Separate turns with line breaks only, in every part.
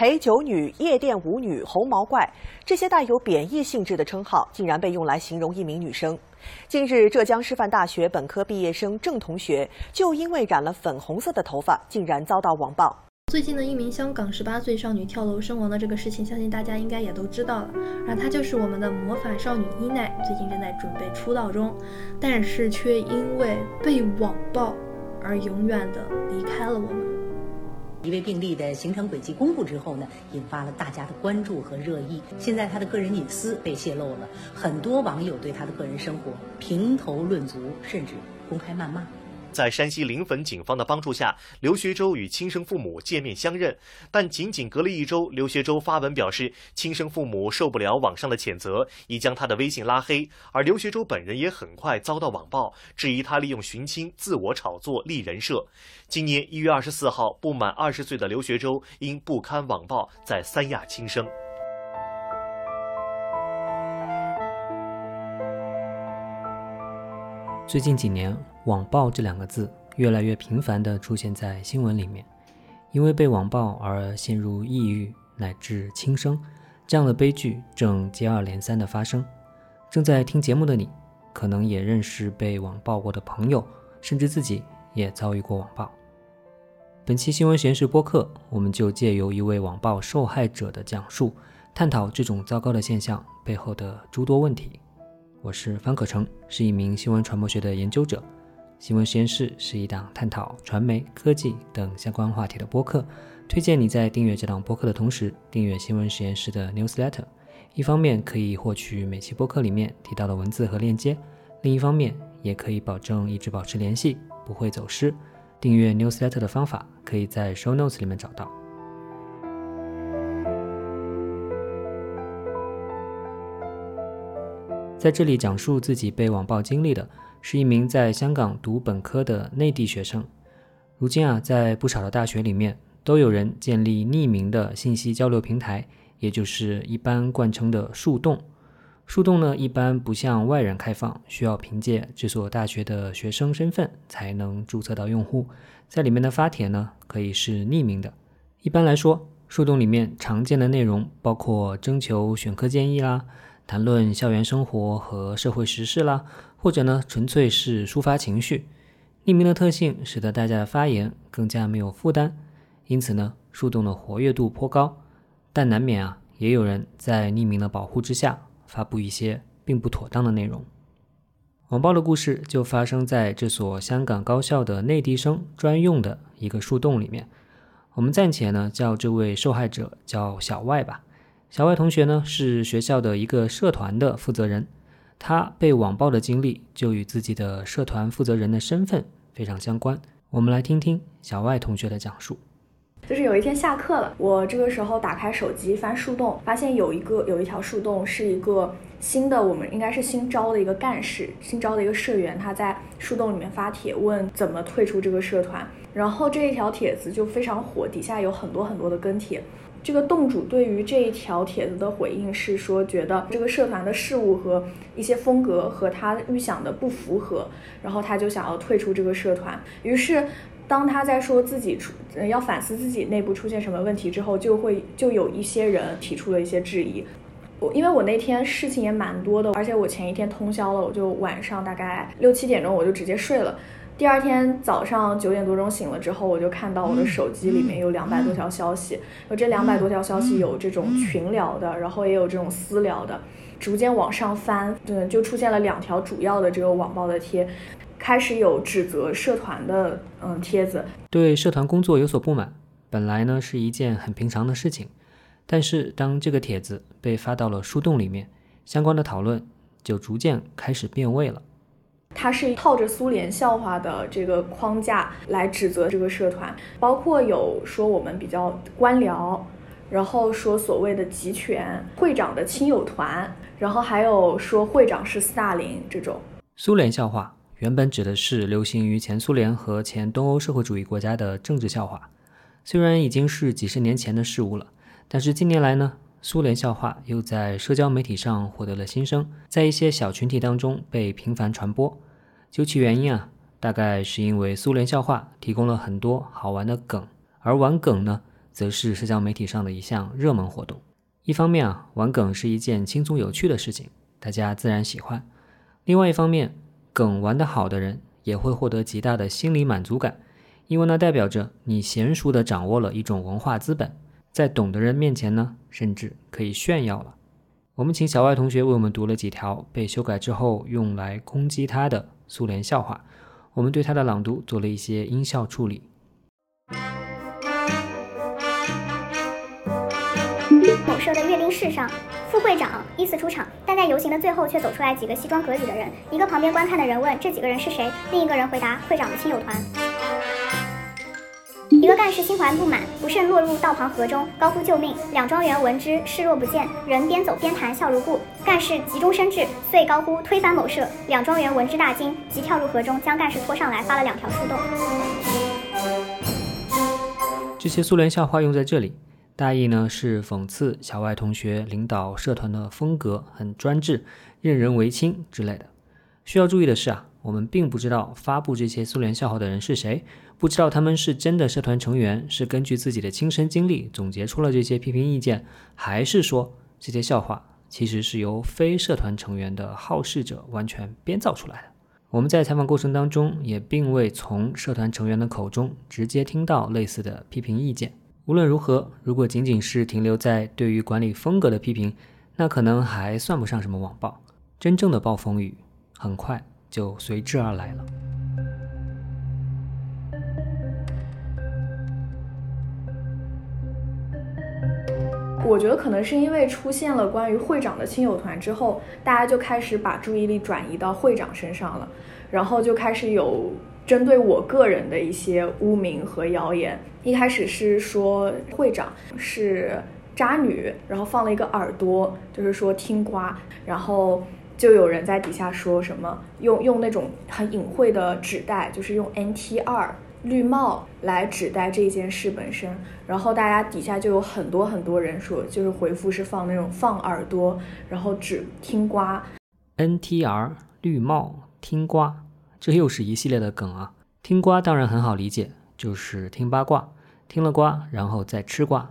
陪酒女、夜店舞女、红毛怪，这些带有贬义性质的称号，竟然被用来形容一名女生。近日，浙江师范大学本科毕业生郑同学就因为染了粉红色的头发，竟然遭到网暴。
最近的一名香港十八岁少女跳楼身亡的这个事情，相信大家应该也都知道了。然后她就是我们的魔法少女伊奈，最近正在准备出道中，但是却因为被网暴而永远的离开了我们。
一位病例的行程轨迹公布之后呢，引发了大家的关注和热议。现在他的个人隐私被泄露了，很多网友对他的个人生活评头论足，甚至公开谩骂。
在山西临汾警方的帮助下，刘学周与亲生父母见面相认。但仅仅隔了一周，刘学周发文表示，亲生父母受不了网上的谴责，已将他的微信拉黑。而刘学周本人也很快遭到网暴，质疑他利用寻亲自我炒作立人设。今年一月二十四号，不满二十岁的刘学周因不堪网暴，在三亚轻生。
最近几年，网暴这两个字越来越频繁地出现在新闻里面。因为被网暴而陷入抑郁乃至轻生，这样的悲剧正接二连三地发生。正在听节目的你，可能也认识被网暴过的朋友，甚至自己也遭遇过网暴。本期新闻实验室播客，我们就借由一位网暴受害者的讲述，探讨这种糟糕的现象背后的诸多问题。我是方可成，是一名新闻传播学的研究者。新闻实验室是一档探讨传媒、科技等相关话题的播客。推荐你在订阅这档播客的同时，订阅新闻实验室的 newsletter。一方面可以获取每期播客里面提到的文字和链接，另一方面也可以保证一直保持联系，不会走失。订阅 newsletter 的方法可以在 show notes 里面找到。在这里讲述自己被网暴经历的是一名在香港读本科的内地学生。如今啊，在不少的大学里面，都有人建立匿名的信息交流平台，也就是一般惯称的树洞。树洞呢，一般不向外人开放，需要凭借这所大学的学生身份才能注册到用户。在里面的发帖呢，可以是匿名的。一般来说，树洞里面常见的内容包括征求选课建议啦。谈论校园生活和社会时事啦，或者呢，纯粹是抒发情绪。匿名的特性使得大家的发言更加没有负担，因此呢，树洞的活跃度颇高。但难免啊，也有人在匿名的保护之下发布一些并不妥当的内容。网暴的故事就发生在这所香港高校的内地生专用的一个树洞里面。我们暂且呢叫这位受害者叫小外吧。小外同学呢是学校的一个社团的负责人，他被网暴的经历就与自己的社团负责人的身份非常相关。我们来听听小外同学的讲述。
就是有一天下课了，我这个时候打开手机翻树洞，发现有一个有一条树洞是一个新的，我们应该是新招的一个干事，新招的一个社员，他在树洞里面发帖问怎么退出这个社团，然后这一条帖子就非常火，底下有很多很多的跟帖。这个洞主对于这一条帖子的回应是说，觉得这个社团的事物和一些风格和他预想的不符合，然后他就想要退出这个社团。于是，当他在说自己出要反思自己内部出现什么问题之后，就会就有一些人提出了一些质疑。我因为我那天事情也蛮多的，而且我前一天通宵了，我就晚上大概六七点钟我就直接睡了。第二天早上九点多钟醒了之后，我就看到我的手机里面有两百多条消息，有这两百多条消息有这种群聊的，然后也有这种私聊的，逐渐往上翻，对，就出现了两条主要的这个网暴的贴，开始有指责社团的嗯帖子，
对社团工作有所不满，本来呢是一件很平常的事情，但是当这个帖子被发到了树洞里面，相关的讨论就逐渐开始变味了。
他是套着苏联笑话的这个框架来指责这个社团，包括有说我们比较官僚，然后说所谓的集权会长的亲友团，然后还有说会长是斯大林这种。
苏联笑话，原本指的是流行于前苏联和前东欧社会主义国家的政治笑话，虽然已经是几十年前的事物了，但是近年来呢，苏联笑话又在社交媒体上获得了新生，在一些小群体当中被频繁传播。究其原因啊，大概是因为苏联笑话提供了很多好玩的梗，而玩梗呢，则是社交媒体上的一项热门活动。一方面啊，玩梗是一件轻松有趣的事情，大家自然喜欢；另外一方面，梗玩得好的人也会获得极大的心理满足感，因为那代表着你娴熟地掌握了一种文化资本，在懂的人面前呢，甚至可以炫耀了。我们请小外同学为我们读了几条被修改之后用来攻击他的苏联笑话。我们对他的朗读做了一些音效处理。
某社的阅兵式上，副会长依次出场，但在游行的最后却走出来几个西装革履的人。一个旁边观看的人问：“这几个人是谁？”另一个人回答：“会长的亲友团。”一个干事心怀不满，不慎落入道旁河中，高呼救命。两庄园闻之，视若不见。人边走边谈，笑如故。干事急中生智，遂高呼推翻某社。两庄园闻之大惊，即跳入河中，将干事拖上来，发了两条树洞。
这些苏联笑话用在这里，大意呢是讽刺小外同学领导社团的风格很专制、任人唯亲之类的。需要注意的是啊，我们并不知道发布这些苏联笑话的人是谁。不知道他们是真的社团成员，是根据自己的亲身经历总结出了这些批评意见，还是说这些笑话其实是由非社团成员的好事者完全编造出来的？我们在采访过程当中也并未从社团成员的口中直接听到类似的批评意见。无论如何，如果仅仅是停留在对于管理风格的批评，那可能还算不上什么网暴。真正的暴风雨很快就随之而来了。
我觉得可能是因为出现了关于会长的亲友团之后，大家就开始把注意力转移到会长身上了，然后就开始有针对我个人的一些污名和谣言。一开始是说会长是渣女，然后放了一个耳朵，就是说听瓜，然后就有人在底下说什么用用那种很隐晦的指代，就是用 NT 二。绿帽来指代这件事本身，然后大家底下就有很多很多人说，就是回复是放那种放耳朵，然后只听瓜。
NTR 绿帽听瓜，这又是一系列的梗啊。听瓜当然很好理解，就是听八卦，听了瓜然后再吃瓜。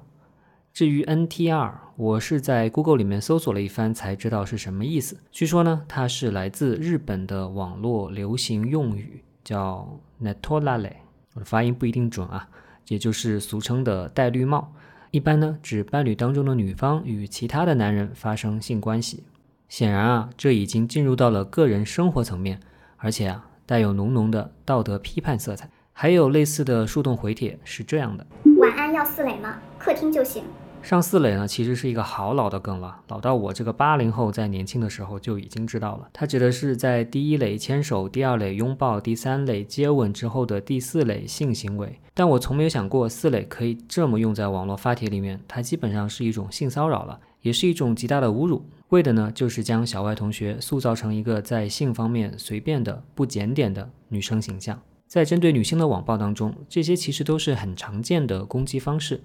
至于 NTR，我是在 Google 里面搜索了一番才知道是什么意思。据说呢，它是来自日本的网络流行用语，叫 Netolale。我的发音不一定准啊，也就是俗称的戴绿帽，一般呢指伴侣当中的女方与其他的男人发生性关系。显然啊，这已经进入到了个人生活层面，而且啊带有浓浓的道德批判色彩。还有类似的树洞回帖是这样的：
晚安要四磊吗？客厅就行。
上四垒呢，其实是一个好老的梗了，老到我这个八零后在年轻的时候就已经知道了。它指的是在第一垒牵手、第二垒拥抱、第三垒接吻之后的第四垒性行为。但我从没有想过四垒可以这么用在网络发帖里面，它基本上是一种性骚扰了，也是一种极大的侮辱。为的呢，就是将小外同学塑造成一个在性方面随便的、不检点的女生形象。在针对女性的网暴当中，这些其实都是很常见的攻击方式。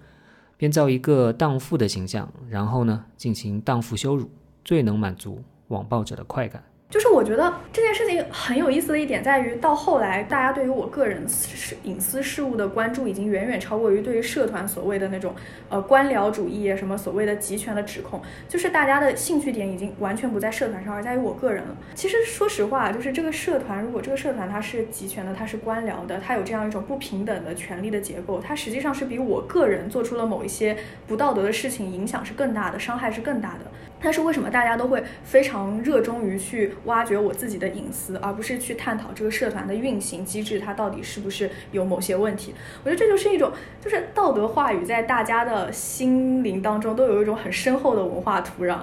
编造一个荡妇的形象，然后呢进行荡妇羞辱，最能满足网暴者的快感。
就是我觉得这件事情很有意思的一点在于，到后来大家对于我个人私隐私事务的关注，已经远远超过于对于社团所谓的那种呃官僚主义什么所谓的集权的指控。就是大家的兴趣点已经完全不在社团上，而在于我个人了。其实说实话，就是这个社团，如果这个社团它是集权的，它是官僚的，它有这样一种不平等的权利的结构，它实际上是比我个人做出了某一些不道德的事情影响是更大的，伤害是更大的。但是为什么大家都会非常热衷于去挖掘我自己的隐私，而不是去探讨这个社团的运行机制，它到底是不是有某些问题？我觉得这就是一种，就是道德话语在大家的心灵当中都有一种很深厚的文化土壤，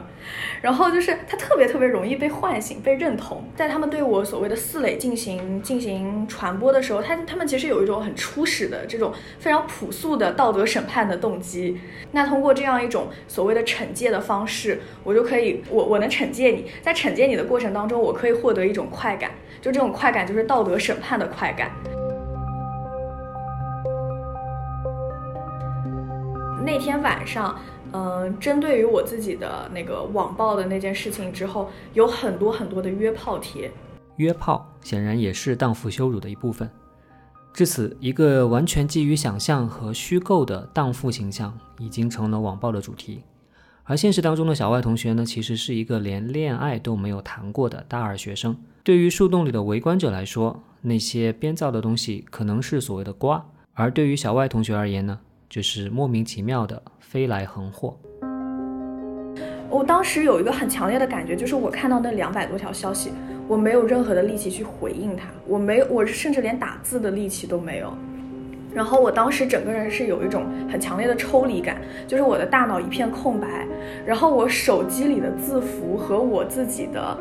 然后就是它特别特别容易被唤醒、被认同。在他们对我所谓的四垒进行进行传播的时候，他他们其实有一种很初始的这种非常朴素的道德审判的动机。那通过这样一种所谓的惩戒的方式，我。我就可以，我我能惩戒你，在惩戒你的过程当中，我可以获得一种快感，就这种快感就是道德审判的快感。那天晚上，嗯，针对于我自己的那个网暴的那件事情之后，有很多很多的约炮贴。
约炮显然也是荡妇羞辱的一部分。至此，一个完全基于想象和虚构的荡妇形象已经成了网暴的主题。而现实当中的小外同学呢，其实是一个连恋爱都没有谈过的大二学生。对于树洞里的围观者来说，那些编造的东西可能是所谓的瓜；而对于小外同学而言呢，就是莫名其妙的飞来横祸。
我当时有一个很强烈的感觉，就是我看到那两百多条消息，我没有任何的力气去回应他，我没，我甚至连打字的力气都没有。然后我当时整个人是有一种很强烈的抽离感，就是我的大脑一片空白，然后我手机里的字符和我自己的，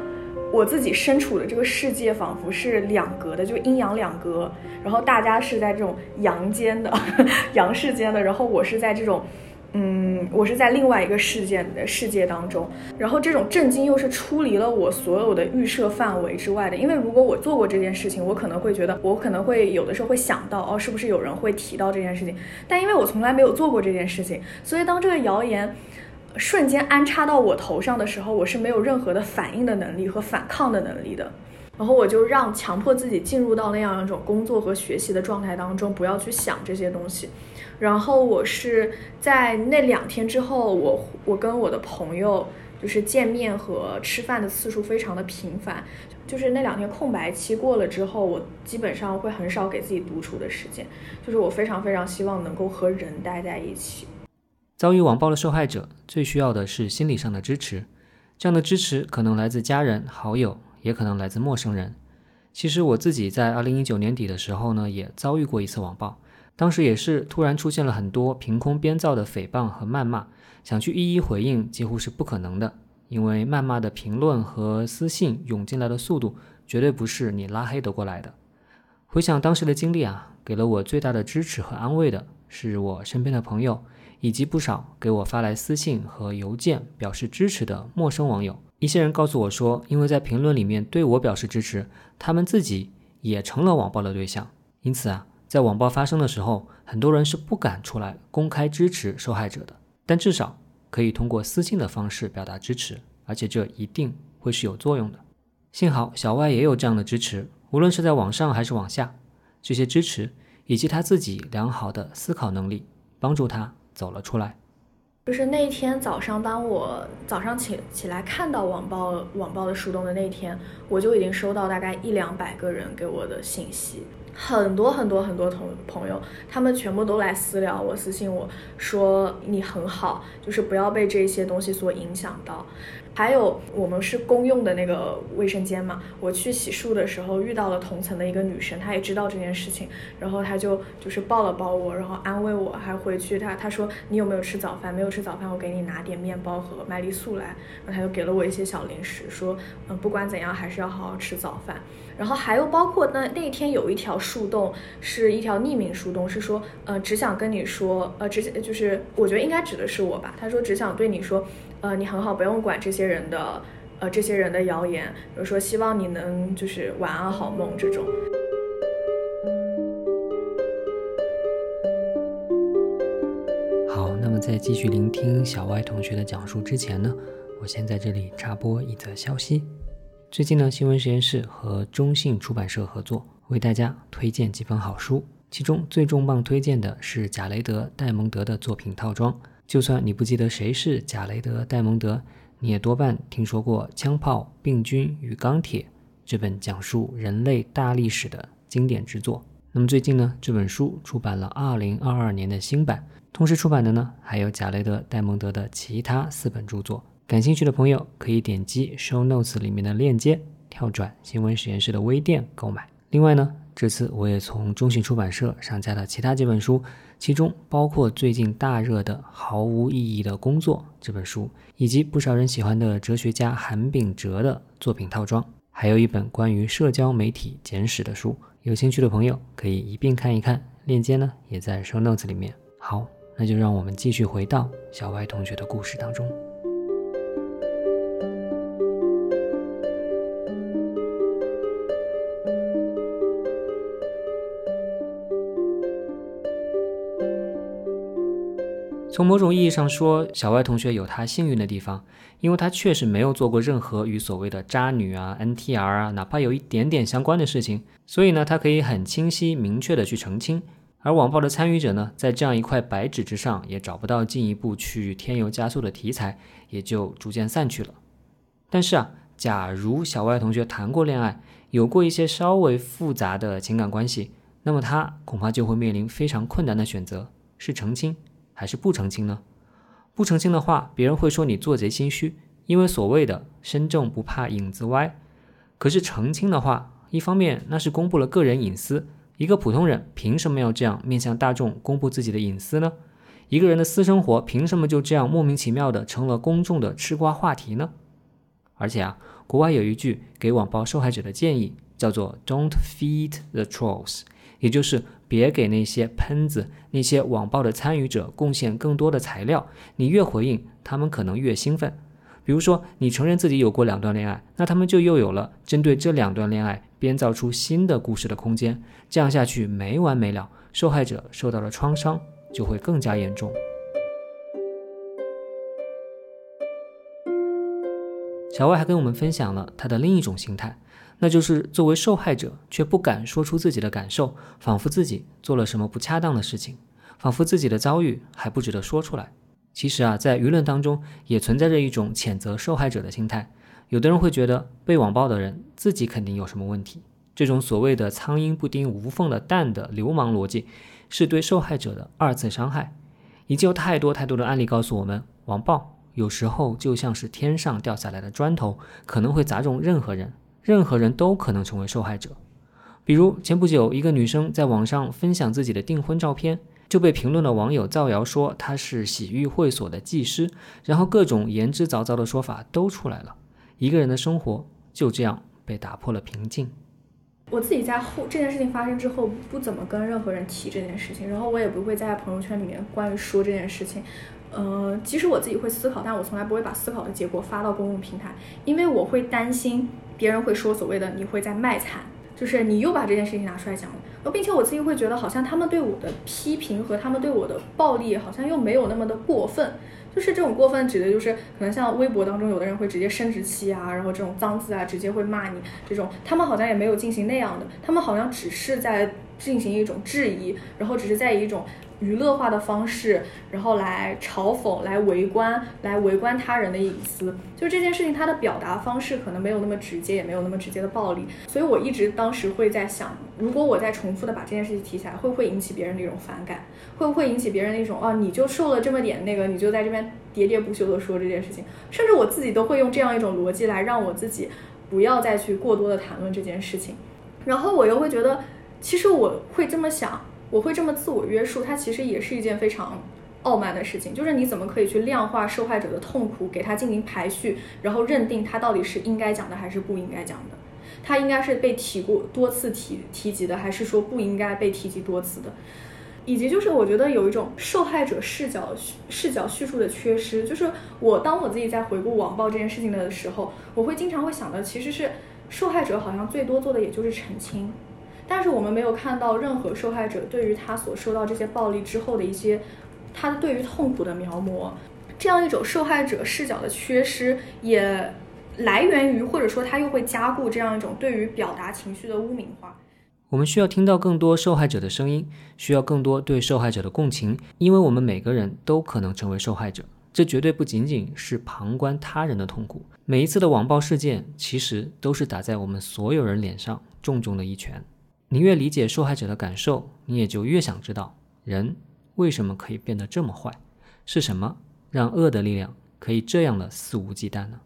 我自己身处的这个世界仿佛是两格的，就阴阳两隔。然后大家是在这种阳间的，阳世间的，然后我是在这种。嗯，我是在另外一个事件的世界当中，然后这种震惊又是出离了我所有的预设范围之外的。因为如果我做过这件事情，我可能会觉得，我可能会有的时候会想到，哦，是不是有人会提到这件事情？但因为我从来没有做过这件事情，所以当这个谣言瞬间安插到我头上的时候，我是没有任何的反应的能力和反抗的能力的。然后我就让强迫自己进入到那样一种工作和学习的状态当中，不要去想这些东西。然后我是在那两天之后，我我跟我的朋友就是见面和吃饭的次数非常的频繁。就是那两天空白期过了之后，我基本上会很少给自己独处的时间。就是我非常非常希望能够和人待在一起。
遭遇网暴的受害者最需要的是心理上的支持，这样的支持可能来自家人、好友。也可能来自陌生人。其实我自己在二零一九年底的时候呢，也遭遇过一次网暴。当时也是突然出现了很多凭空编造的诽谤和谩骂，想去一一回应几乎是不可能的，因为谩骂的评论和私信涌进来的速度，绝对不是你拉黑得过来的。回想当时的经历啊，给了我最大的支持和安慰的是我身边的朋友，以及不少给我发来私信和邮件表示支持的陌生网友。一些人告诉我说，因为在评论里面对我表示支持，他们自己也成了网暴的对象。因此啊，在网暴发生的时候，很多人是不敢出来公开支持受害者的。但至少可以通过私信的方式表达支持，而且这一定会是有作用的。幸好小外也有这样的支持，无论是在网上还是网下，这些支持以及他自己良好的思考能力，帮助他走了出来。
就是那天早上，当我早上起起来看到网暴网暴的树洞的那天，我就已经收到大概一两百个人给我的信息，很多很多很多同朋友，他们全部都来私聊我，私信我说你很好，就是不要被这些东西所影响到。还有我们是公用的那个卫生间嘛，我去洗漱的时候遇到了同层的一个女生，她也知道这件事情，然后她就就是抱了抱我，然后安慰我，还回去她她说你有没有吃早饭？没有吃早饭，我给你拿点面包和麦丽素来，然后她就给了我一些小零食，说嗯不管怎样还是要好好吃早饭。然后还有包括那那天有一条树洞是一条匿名树洞，是说呃只想跟你说呃只就是我觉得应该指的是我吧，他说只想对你说。呃，你很好，不用管这些人的，呃，这些人的谣言，比如说希望你能就是晚安好梦这种。
好，那么在继续聆听小歪同学的讲述之前呢，我先在这里插播一则消息。最近呢，新闻实验室和中信出版社合作，为大家推荐几本好书，其中最重磅推荐的是贾雷德·戴蒙德的作品套装。就算你不记得谁是贾雷德·戴蒙德，你也多半听说过《枪炮、病菌与钢铁》这本讲述人类大历史的经典之作。那么最近呢，这本书出版了2022年的新版，同时出版的呢还有贾雷德·戴蒙德的其他四本著作。感兴趣的朋友可以点击 Show Notes 里面的链接，跳转新闻实验室的微店购买。另外呢，这次我也从中信出版社上架了其他几本书。其中包括最近大热的《毫无意义的工作》这本书，以及不少人喜欢的哲学家韩炳哲的作品套装，还有一本关于社交媒体简史的书。有兴趣的朋友可以一并看一看，链接呢也在 show notes 里面。好，那就让我们继续回到小歪同学的故事当中。从某种意义上说，小歪同学有他幸运的地方，因为他确实没有做过任何与所谓的渣女啊、NTR 啊，哪怕有一点点相关的事情，所以呢，他可以很清晰明确的去澄清。而网暴的参与者呢，在这样一块白纸之上，也找不到进一步去添油加醋的题材，也就逐渐散去了。但是啊，假如小歪同学谈过恋爱，有过一些稍微复杂的情感关系，那么他恐怕就会面临非常困难的选择：是澄清。还是不澄清呢？不澄清的话，别人会说你做贼心虚，因为所谓的身正不怕影子歪。可是澄清的话，一方面那是公布了个人隐私，一个普通人凭什么要这样面向大众公布自己的隐私呢？一个人的私生活凭什么就这样莫名其妙的成了公众的吃瓜话题呢？而且啊，国外有一句给网暴受害者的建议，叫做 “Don't feed the trolls”，也就是。别给那些喷子、那些网暴的参与者贡献更多的材料。你越回应，他们可能越兴奋。比如说，你承认自己有过两段恋爱，那他们就又有了针对这两段恋爱编造出新的故事的空间。这样下去没完没了，受害者受到的创伤就会更加严重。小外还跟我们分享了他的另一种心态。那就是作为受害者却不敢说出自己的感受，仿佛自己做了什么不恰当的事情，仿佛自己的遭遇还不值得说出来。其实啊，在舆论当中也存在着一种谴责受害者的心态。有的人会觉得被网暴的人自己肯定有什么问题，这种所谓的“苍蝇不叮无缝的蛋”的流氓逻辑，是对受害者的二次伤害。已经有太多太多的案例告诉我们，网暴有时候就像是天上掉下来的砖头，可能会砸中任何人。任何人都可能成为受害者，比如前不久，一个女生在网上分享自己的订婚照片，就被评论的网友造谣说她是洗浴会所的技师，然后各种言之凿凿的说法都出来了，一个人的生活就这样被打破了平静。
我自己在后这件事情发生之后，不怎么跟任何人提这件事情，然后我也不会在朋友圈里面关于说这件事情。呃，即使我自己会思考，但我从来不会把思考的结果发到公共平台，因为我会担心别人会说所谓的你会在卖惨，就是你又把这件事情拿出来讲了，呃，并且我自己会觉得好像他们对我的批评和他们对我的暴力好像又没有那么的过分，就是这种过分指的就是可能像微博当中有的人会直接生殖器啊，然后这种脏字啊直接会骂你这种，他们好像也没有进行那样的，他们好像只是在进行一种质疑，然后只是在一种。娱乐化的方式，然后来嘲讽、来围观、来围观他人的隐私，就这件事情，他的表达方式可能没有那么直接，也没有那么直接的暴力。所以我一直当时会在想，如果我再重复的把这件事情提起来，会不会引起别人的一种反感？会不会引起别人的一种啊，你就受了这么点那个，你就在这边喋喋不休的说这件事情？甚至我自己都会用这样一种逻辑来让我自己不要再去过多的谈论这件事情。然后我又会觉得，其实我会这么想。我会这么自我约束，它其实也是一件非常傲慢的事情。就是你怎么可以去量化受害者的痛苦，给他进行排序，然后认定他到底是应该讲的还是不应该讲的？他应该是被提过多次提提及的，还是说不应该被提及多次的？以及就是我觉得有一种受害者视角视角叙述的缺失。就是我当我自己在回顾网暴这件事情的时候，我会经常会想的其实是受害者好像最多做的也就是澄清。但是我们没有看到任何受害者对于他所受到这些暴力之后的一些，他对于痛苦的描摹，这样一种受害者视角的缺失，也来源于或者说他又会加固这样一种对于表达情绪的污名化。
我们需要听到更多受害者的声音，需要更多对受害者的共情，因为我们每个人都可能成为受害者。这绝对不仅仅是旁观他人的痛苦，每一次的网暴事件其实都是打在我们所有人脸上重重的一拳。你越理解受害者的感受，你也就越想知道人为什么可以变得这么坏，是什么让恶的力量可以这样的肆无忌惮呢？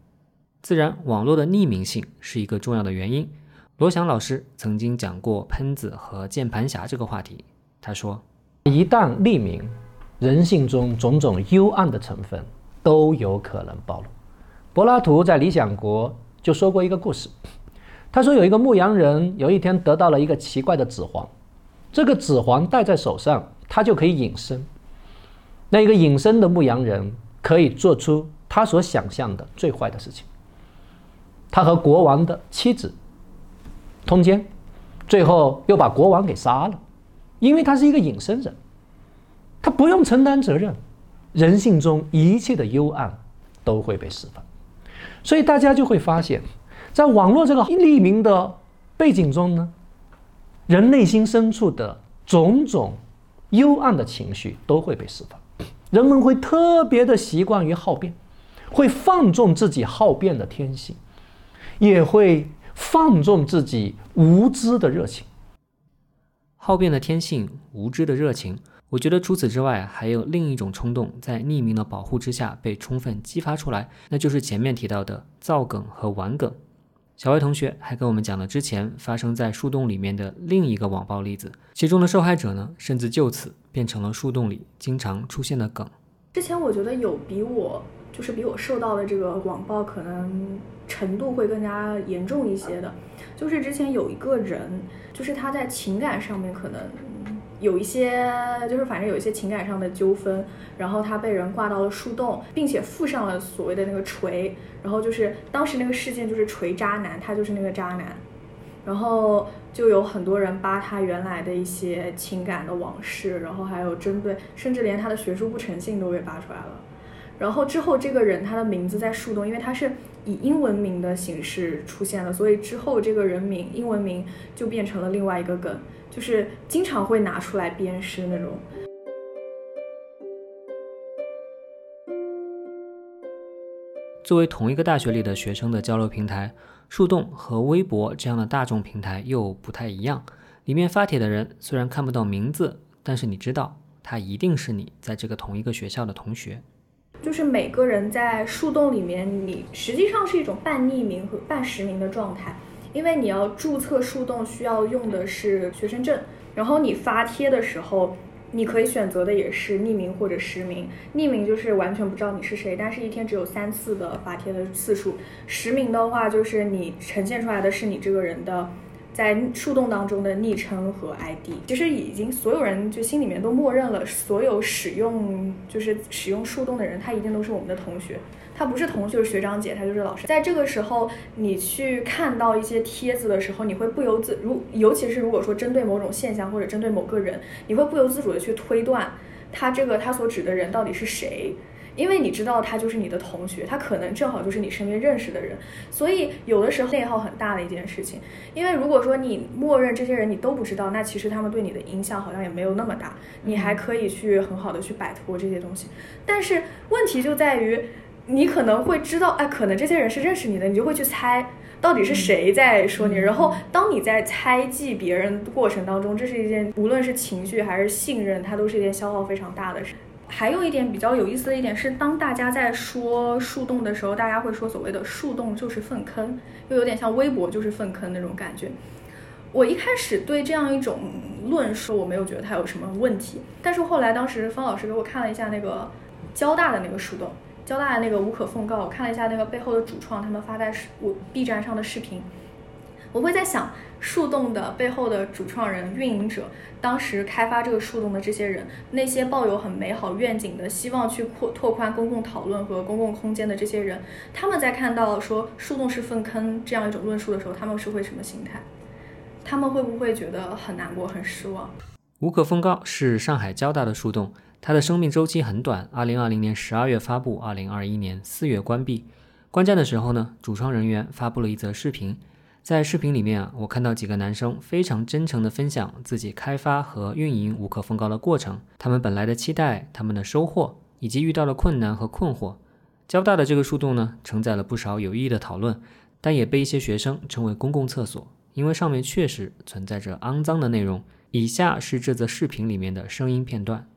自然，网络的匿名性是一个重要的原因。罗翔老师曾经讲过喷子和键盘侠这个话题，他说：
一旦匿名，人性中种种幽暗的成分都有可能暴露。柏拉图在《理想国》就说过一个故事。他说：“有一个牧羊人，有一天得到了一个奇怪的指环，这个指环戴在手上，他就可以隐身。那一个隐身的牧羊人可以做出他所想象的最坏的事情。他和国王的妻子通奸，最后又把国王给杀了，因为他是一个隐身人，他不用承担责任，人性中一切的幽暗都会被释放。所以大家就会发现，在网络这个匿名的背景中呢，人内心深处的种种幽暗的情绪都会被释放。人们会特别的习惯于好辩，会放纵自己好辩的天性，也会放纵自己无知的热情。
好辩的天性，无知的热情，我觉得除此之外，还有另一种冲动在匿名的保护之下被充分激发出来，那就是前面提到的造梗和玩梗。小歪同学还跟我们讲了之前发生在树洞里面的另一个网暴例子，其中的受害者呢，甚至就此变成了树洞里经常出现的梗。
之前我觉得有比我就是比我受到的这个网暴可能程度会更加严重一些的，就是之前有一个人，就是他在情感上面可能有一些，就是反正有一些情感上的纠纷，然后他被人挂到了树洞，并且附上了所谓的那个锤，然后就是当时那个事件就是锤渣男，他就是那个渣男，然后就有很多人扒他原来的一些情感的往事，然后还有针对，甚至连他的学术不诚信都被扒出来了。然后之后这个人他的名字在树洞，因为他是以英文名的形式出现了，所以之后这个人名英文名就变成了另外一个梗，就是经常会拿出来鞭尸那种。
作为同一个大学里的学生的交流平台，树洞和微博这样的大众平台又不太一样。里面发帖的人虽然看不到名字，但是你知道他一定是你在这个同一个学校的同学。
就是每个人在树洞里面，你实际上是一种半匿名和半实名的状态，因为你要注册树洞需要用的是学生证，然后你发帖的时候。你可以选择的也是匿名或者实名。匿名就是完全不知道你是谁，但是一天只有三次的发帖的次数。实名的话，就是你呈现出来的是你这个人的在树洞当中的昵称和 ID。其实已经所有人就心里面都默认了，所有使用就是使用树洞的人，他一定都是我们的同学。他不是同学，是学长姐，他就是老师。在这个时候，你去看到一些帖子的时候，你会不由自如，尤其是如果说针对某种现象或者针对某个人，你会不由自主的去推断他这个他所指的人到底是谁，因为你知道他就是你的同学，他可能正好就是你身边认识的人，所以有的时候内耗很大的一件事情。因为如果说你默认这些人你都不知道，那其实他们对你的影响好像也没有那么大，你还可以去很好的去摆脱这些东西。但是问题就在于。你可能会知道，哎，可能这些人是认识你的，你就会去猜到底是谁在说你。然后，当你在猜忌别人过程当中，这是一件无论是情绪还是信任，它都是一件消耗非常大的事。还有一点比较有意思的一点是，当大家在说树洞的时候，大家会说所谓的树洞就是粪坑，又有点像微博就是粪坑那种感觉。我一开始对这样一种论述，我没有觉得它有什么问题，但是后来当时方老师给我看了一下那个交大的那个树洞。交大的那个无可奉告，我看了一下那个背后的主创，他们发在我 B 站上的视频，我会在想，树洞的背后的主创人、运营者，当时开发这个树洞的这些人，那些抱有很美好愿景的，希望去扩拓宽公共讨论和公共空间的这些人，他们在看到说树洞是粪坑这样一种论述的时候，他们是会什么心态？他们会不会觉得很难过、很失望？
无可奉告是上海交大的树洞。它的生命周期很短，二零二零年十二月发布，二零二一年四月关闭。关站的时候呢，主创人员发布了一则视频，在视频里面啊，我看到几个男生非常真诚的分享自己开发和运营无可奉告的过程，他们本来的期待，他们的收获，以及遇到的困难和困惑。交大的这个树洞呢，承载了不少有意义的讨论，但也被一些学生称为公共厕所，因为上面确实存在着肮脏的内容。以下是这则视频里面的声音片段。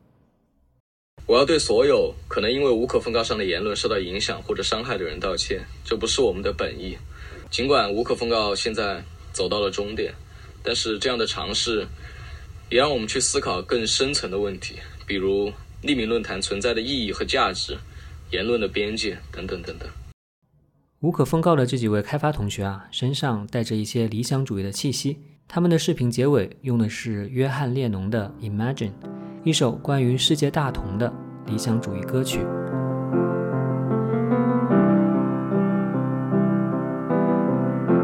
我要对所有可能因为无可奉告上的言论受到影响或者伤害的人道歉，这不是我们的本意。尽管无可奉告现在走到了终点，但是这样的尝试也让我们去思考更深层的问题，比如匿名论坛存在的意义和价值、言论的边界等等等等。
无可奉告的这几位开发同学啊，身上带着一些理想主义的气息。他们的视频结尾用的是约翰列侬的《Imagine》。一首关于世界大同的理想主义歌曲。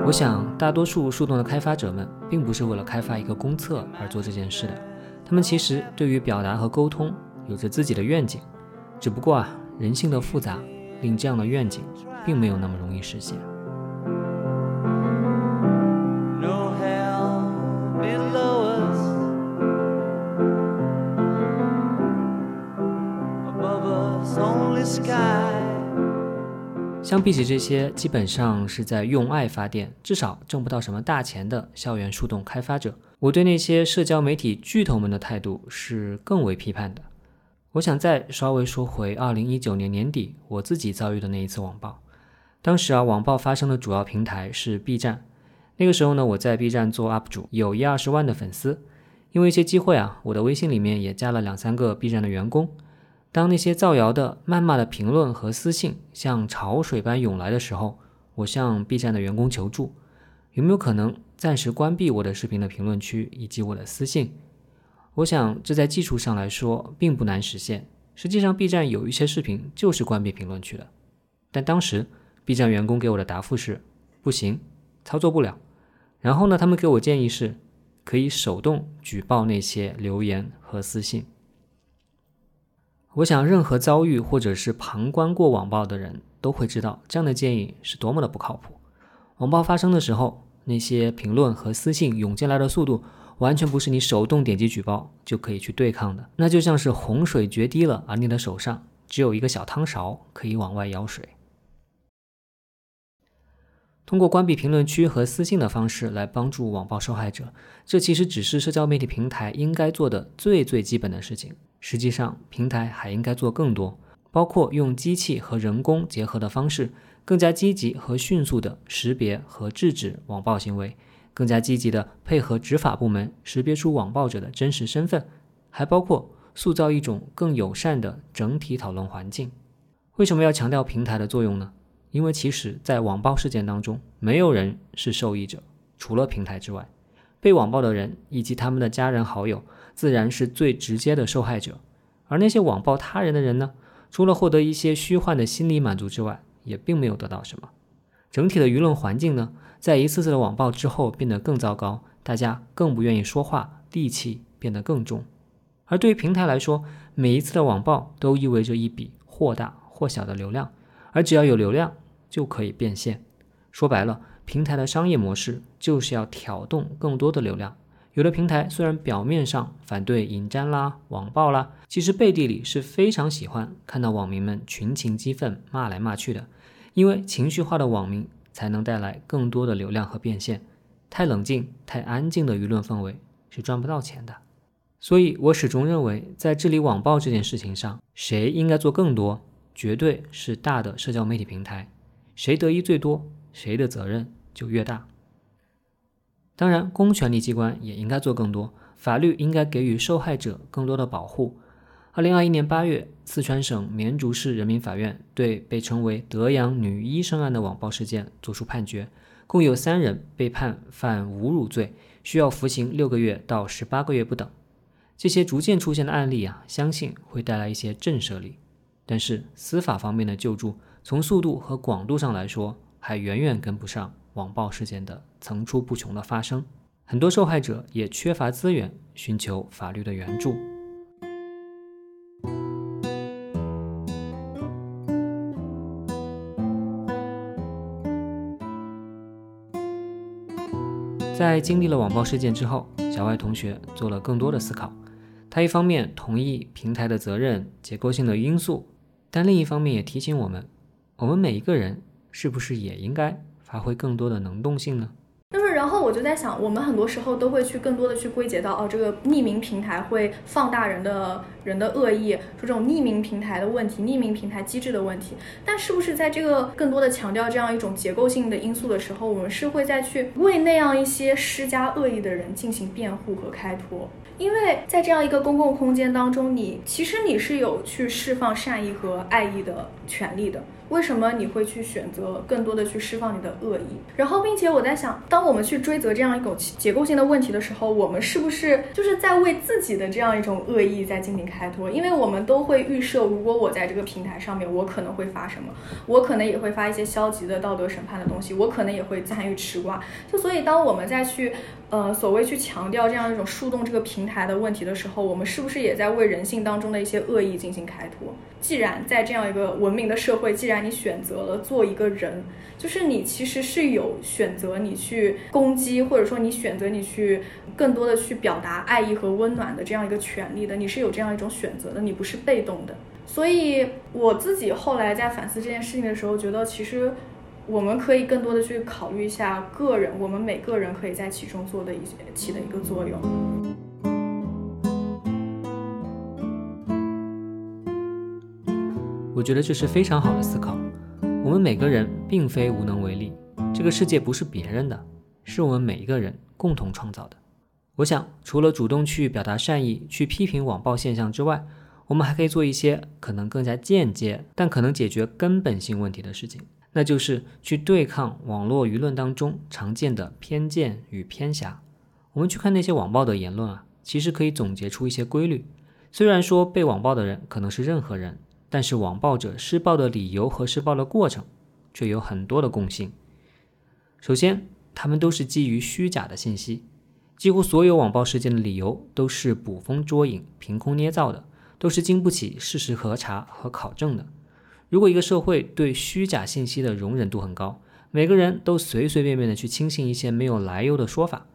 我想，大多数树洞的开发者们并不是为了开发一个公厕而做这件事的，他们其实对于表达和沟通有着自己的愿景。只不过啊，人性的复杂令这样的愿景并没有那么容易实现。相比起这些基本上是在用爱发电，至少挣不到什么大钱的校园树洞开发者，我对那些社交媒体巨头们的态度是更为批判的。我想再稍微说回2019年年底我自己遭遇的那一次网暴。当时啊，网暴发生的主要平台是 B 站。那个时候呢，我在 B 站做 UP 主，有一二十万的粉丝。因为一些机会啊，我的微信里面也加了两三个 B 站的员工。当那些造谣的、谩骂的评论和私信像潮水般涌来的时候，我向 B 站的员工求助，有没有可能暂时关闭我的视频的评论区以及我的私信？我想这在技术上来说并不难实现。实际上，B 站有一些视频就是关闭评论区的，但当时 B 站员工给我的答复是不行，操作不了。然后呢，他们给我建议是可以手动举报那些留言和私信。我想，任何遭遇或者是旁观过网暴的人都会知道，这样的建议是多么的不靠谱。网暴发生的时候，那些评论和私信涌进来的速度，完全不是你手动点击举报就可以去对抗的。那就像是洪水决堤了，而你的手上只有一个小汤勺可以往外舀水。通过关闭评论区和私信的方式来帮助网暴受害者，这其实只是社交媒体平台应该做的最最基本的事情。实际上，平台还应该做更多，包括用机器和人工结合的方式，更加积极和迅速地识别和制止网暴行为，更加积极地配合执法部门识别出网暴者的真实身份，还包括塑造一种更友善的整体讨论环境。为什么要强调平台的作用呢？因为其实，在网暴事件当中，没有人是受益者，除了平台之外，被网暴的人以及他们的家人好友。自然是最直接的受害者，而那些网暴他人的人呢？除了获得一些虚幻的心理满足之外，也并没有得到什么。整体的舆论环境呢，在一次次的网暴之后变得更糟糕，大家更不愿意说话，戾气变得更重。而对于平台来说，每一次的网暴都意味着一笔或大或小的流量，而只要有流量就可以变现。说白了，平台的商业模式就是要挑动更多的流量。有的平台虽然表面上反对引战啦、网暴啦，其实背地里是非常喜欢看到网民们群情激愤、骂来骂去的，因为情绪化的网民才能带来更多的流量和变现。太冷静、太安静的舆论氛围是赚不到钱的。所以我始终认为，在治理网暴这件事情上，谁应该做更多，绝对是大的社交媒体平台，谁得益最多，谁的责任就越大。当然，公权力机关也应该做更多，法律应该给予受害者更多的保护。二零二一年八月，四川省绵竹市人民法院对被称为“德阳女医生案”的网暴事件作出判决，共有三人被判犯侮辱罪，需要服刑六个月到十八个月不等。这些逐渐出现的案例啊，相信会带来一些震慑力。但是，司法方面的救助，从速度和广度上来说，还远远跟不上。网暴事件的层出不穷的发生，很多受害者也缺乏资源寻求法律的援助。在经历了网暴事件之后，小外同学做了更多的思考。他一方面同意平台的责任、结构性的因素，但另一方面也提醒我们：我们每一个人是不是也应该？发挥更多的能动性呢？
就是，然后我就在想，我们很多时候都会去更多的去归结到，哦，这个匿名平台会放大人的人的恶意，说这种匿名平台的问题，匿名平台机制的问题。但是不是在这个更多的强调这样一种结构性的因素的时候，我们是会再去为那样一些施加恶意的人进行辩护和开脱？因为在这样一个公共空间当中，你其实你是有去释放善意和爱意的权利的。为什么你会去选择更多的去释放你的恶意？然后，并且我在想，当我们去追责这样一种结构性的问题的时候，我们是不是就是在为自己的这样一种恶意在进行开脱？因为我们都会预设，如果我在这个平台上面，我可能会发什么，我可能也会发一些消极的道德审判的东西，我可能也会参与吃瓜。就所以，当我们再去呃所谓去强调这样一种树洞这个平台的问题的时候，我们是不是也在为人性当中的一些恶意进行开脱？既然在这样一个文明的社会，既然然你选择了做一个人。就是你其实是有选择，你去攻击，或者说你选择你去更多的去表达爱意和温暖的这样一个权利的，你是有这样一种选择的，你不是被动的。所以我自己后来在反思这件事情的时候，觉得其实我们可以更多的去考虑一下个人，我们每个人可以在其中做的一些起的一个作用。
我觉得这是非常好的思考。我们每个人并非无能为力，这个世界不是别人的，是我们每一个人共同创造的。我想，除了主动去表达善意、去批评网暴现象之外，我们还可以做一些可能更加间接，但可能解决根本性问题的事情，那就是去对抗网络舆论当中常见的偏见与偏狭。我们去看那些网暴的言论啊，其实可以总结出一些规律。虽然说被网暴的人可能是任何人。但是网暴者施暴的理由和施暴的过程却有很多的共性。首先，他们都是基于虚假的信息，几乎所有网暴事件的理由都是捕风捉影、凭空捏造的，都是经不起事实核查和考证的。如果一个社会对虚假信息的容忍度很高，每个人都随随便便的去轻信一些没有来由的说法，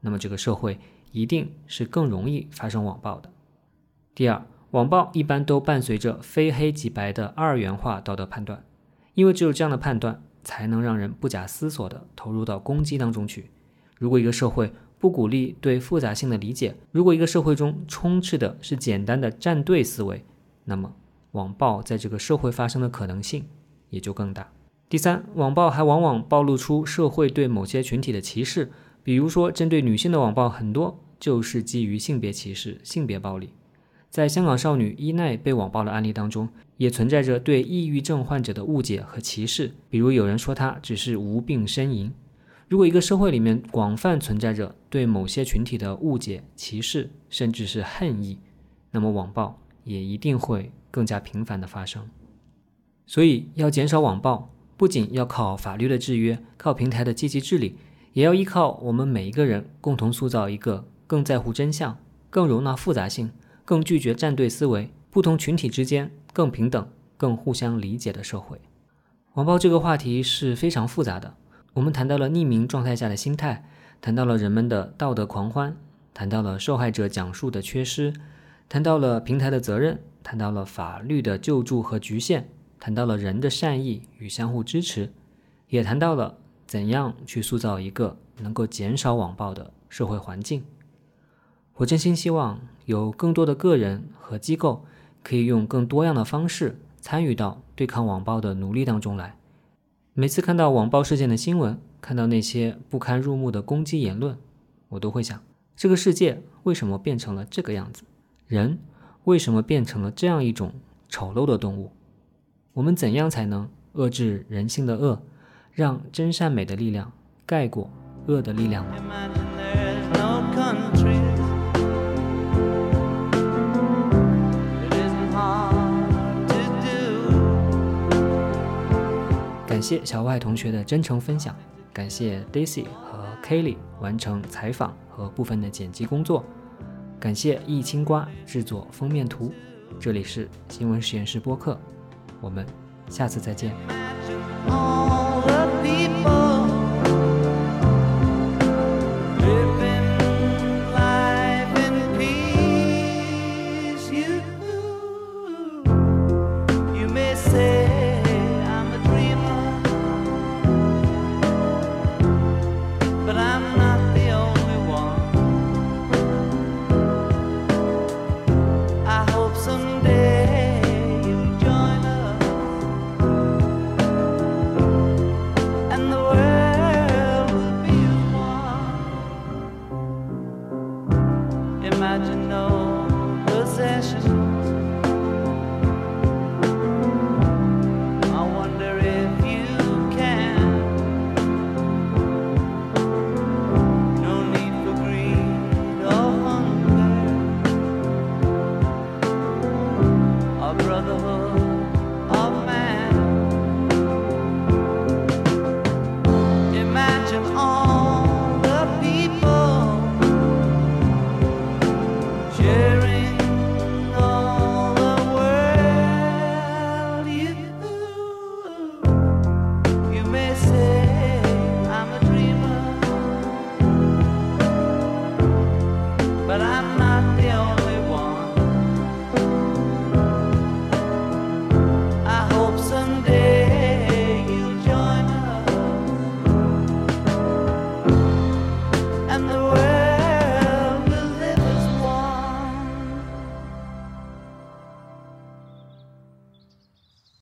那么这个社会一定是更容易发生网暴的。第二。网暴一般都伴随着非黑即白的二元化道德判断，因为只有这样的判断，才能让人不假思索地投入到攻击当中去。如果一个社会不鼓励对复杂性的理解，如果一个社会中充斥的是简单的站队思维，那么网暴在这个社会发生的可能性也就更大。第三，网暴还往往暴露出社会对某些群体的歧视，比如说针对女性的网暴，很多就是基于性别歧视、性别暴力。在香港少女伊奈被网暴的案例当中，也存在着对抑郁症患者的误解和歧视。比如有人说她只是无病呻吟。如果一个社会里面广泛存在着对某些群体的误解、歧视，甚至是恨意，那么网暴也一定会更加频繁的发生。所以要减少网暴，不仅要靠法律的制约，靠平台的积极治理，也要依靠我们每一个人共同塑造一个更在乎真相、更容纳复杂性。更拒绝站队思维，不同群体之间更平等、更互相理解的社会。网暴这个话题是非常复杂的。我们谈到了匿名状态下的心态，谈到了人们的道德狂欢，谈到了受害者讲述的缺失，谈到了平台的责任，谈到了法律的救助和局限，谈到了人的善意与相互支持，也谈到了怎样去塑造一个能够减少网暴的社会环境。我真心希望有更多的个人和机构可以用更多样的方式参与到对抗网暴的努力当中来。每次看到网暴事件的新闻，看到那些不堪入目的攻击言论，我都会想：这个世界为什么变成了这个样子？人为什么变成了这样一种丑陋的动物？我们怎样才能遏制人性的恶，让真善美的力量盖过恶的力量呢？感谢小外同学的真诚分享，感谢 Daisy 和 Kelly 完成采访和部分的剪辑工作，感谢易青瓜制作封面图。这里是新闻实验室播客，我们下次再见。imagine no.